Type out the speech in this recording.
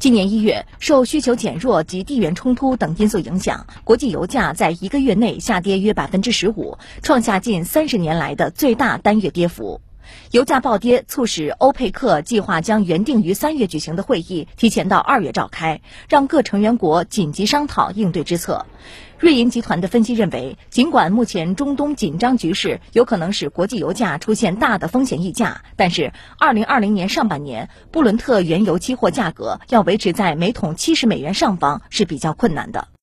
今年一月，受需求减弱及地缘冲突等因素影响，国际油价在一个月内下跌约百分之十五，创下近三十年来的最大单月跌幅。油价暴跌，促使欧佩克计划将原定于三月举行的会议提前到二月召开，让各成员国紧急商讨应对之策。瑞银集团的分析认为，尽管目前中东紧张局势有可能使国际油价出现大的风险溢价，但是2020年上半年布伦特原油期货价格要维持在每桶七十美元上方是比较困难的。